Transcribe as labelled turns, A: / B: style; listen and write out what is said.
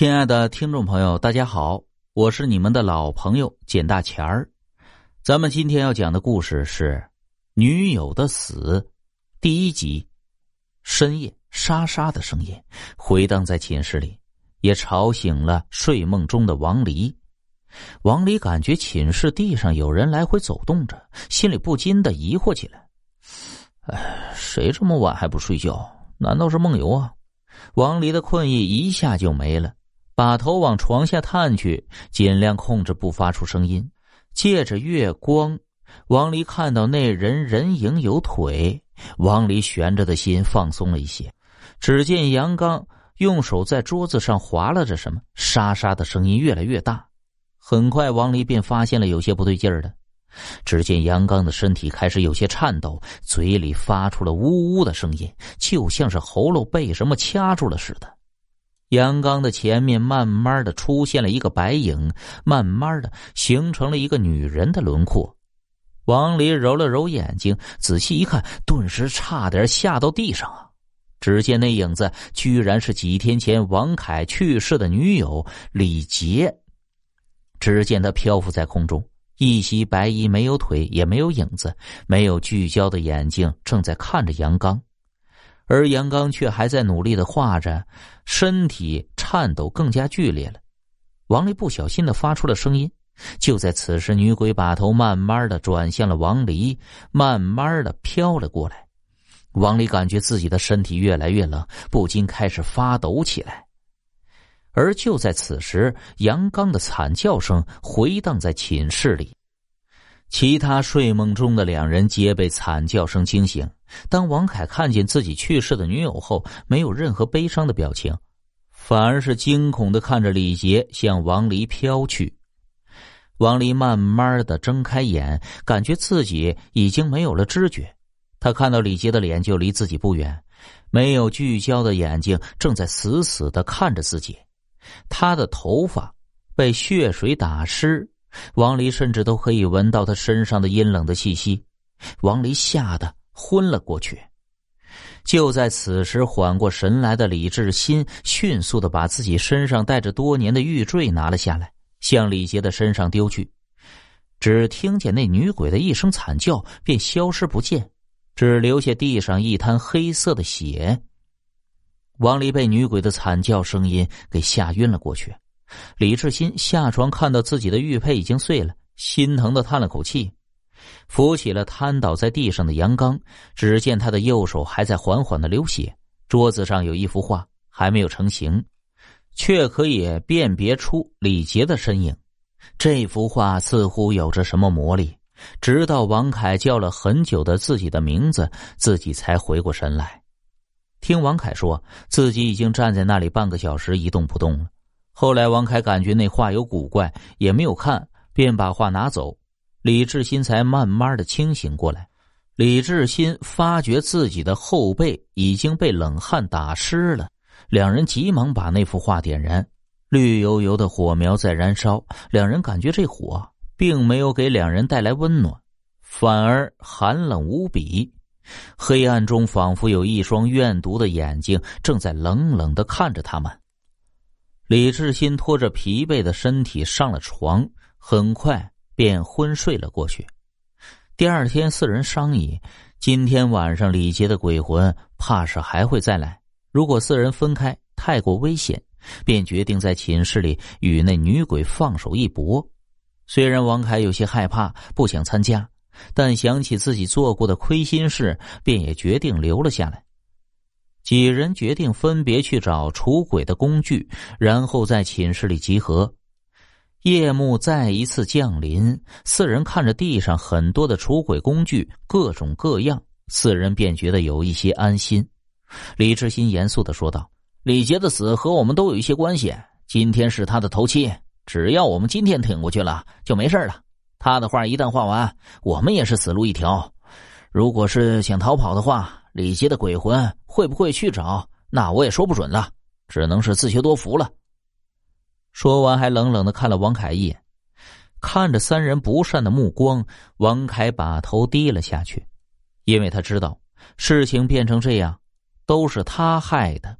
A: 亲爱的听众朋友，大家好，我是你们的老朋友简大钱儿。咱们今天要讲的故事是《女友的死》第一集。深夜沙沙的声音回荡在寝室里，也吵醒了睡梦中的王离。王离感觉寝室地上有人来回走动着，心里不禁的疑惑起来：“哎，谁这么晚还不睡觉？难道是梦游啊？”王离的困意一下就没了。把头往床下探去，尽量控制不发出声音。借着月光，王离看到那人人影有腿。王离悬着的心放松了一些。只见杨刚用手在桌子上划拉着什么，沙沙的声音越来越大。很快，王离便发现了有些不对劲儿的。只见杨刚的身体开始有些颤抖，嘴里发出了呜呜的声音，就像是喉咙被什么掐住了似的。杨刚的前面慢慢的出现了一个白影，慢慢的形成了一个女人的轮廓。王离揉了揉眼睛，仔细一看，顿时差点吓到地上啊！只见那影子居然是几天前王凯去世的女友李杰。只见他漂浮在空中，一袭白衣，没有腿，也没有影子，没有聚焦的眼睛正在看着杨刚。而杨刚却还在努力的画着，身体颤抖更加剧烈了。王离不小心的发出了声音。就在此时，女鬼把头慢慢的转向了王离，慢慢的飘了过来。王离感觉自己的身体越来越冷，不禁开始发抖起来。而就在此时，杨刚的惨叫声回荡在寝室里。其他睡梦中的两人皆被惨叫声惊醒。当王凯看见自己去世的女友后，没有任何悲伤的表情，反而是惊恐的看着李杰向王离飘去。王离慢慢的睁开眼，感觉自己已经没有了知觉。他看到李杰的脸就离自己不远，没有聚焦的眼睛正在死死的看着自己。他的头发被血水打湿。王离甚至都可以闻到他身上的阴冷的气息，王离吓得昏了过去。就在此时，缓过神来的李志新迅速的把自己身上带着多年的玉坠拿了下来，向李杰的身上丢去。只听见那女鬼的一声惨叫，便消失不见，只留下地上一滩黑色的血。王离被女鬼的惨叫声音给吓晕了过去。李志新下床，看到自己的玉佩已经碎了，心疼的叹了口气，扶起了瘫倒在地上的杨刚。只见他的右手还在缓缓的流血，桌子上有一幅画还没有成型，却可以辨别出李杰的身影。这幅画似乎有着什么魔力，直到王凯叫了很久的自己的名字，自己才回过神来。听王凯说自己已经站在那里半个小时一动不动了。后来，王凯感觉那画有古怪，也没有看，便把画拿走。李志新才慢慢的清醒过来。李志新发觉自己的后背已经被冷汗打湿了，两人急忙把那幅画点燃，绿油油的火苗在燃烧。两人感觉这火并没有给两人带来温暖，反而寒冷无比。黑暗中，仿佛有一双怨毒的眼睛正在冷冷的看着他们。李志新拖着疲惫的身体上了床，很快便昏睡了过去。第二天，四人商议，今天晚上李杰的鬼魂怕是还会再来。如果四人分开太过危险，便决定在寝室里与那女鬼放手一搏。虽然王凯有些害怕，不想参加，但想起自己做过的亏心事，便也决定留了下来。几人决定分别去找除鬼的工具，然后在寝室里集合。夜幕再一次降临，四人看着地上很多的除鬼工具，各种各样，四人便觉得有一些安心。李志新严肃的说道：“李杰的死和我们都有一些关系。今天是他的头七，只要我们今天挺过去了，就没事了。他的画一旦画完，我们也是死路一条。如果是想逃跑的话。”李杰的鬼魂会不会去找？那我也说不准了，只能是自求多福了。说完，还冷冷的看了王凯一眼，看着三人不善的目光，王凯把头低了下去，因为他知道事情变成这样，都是他害的。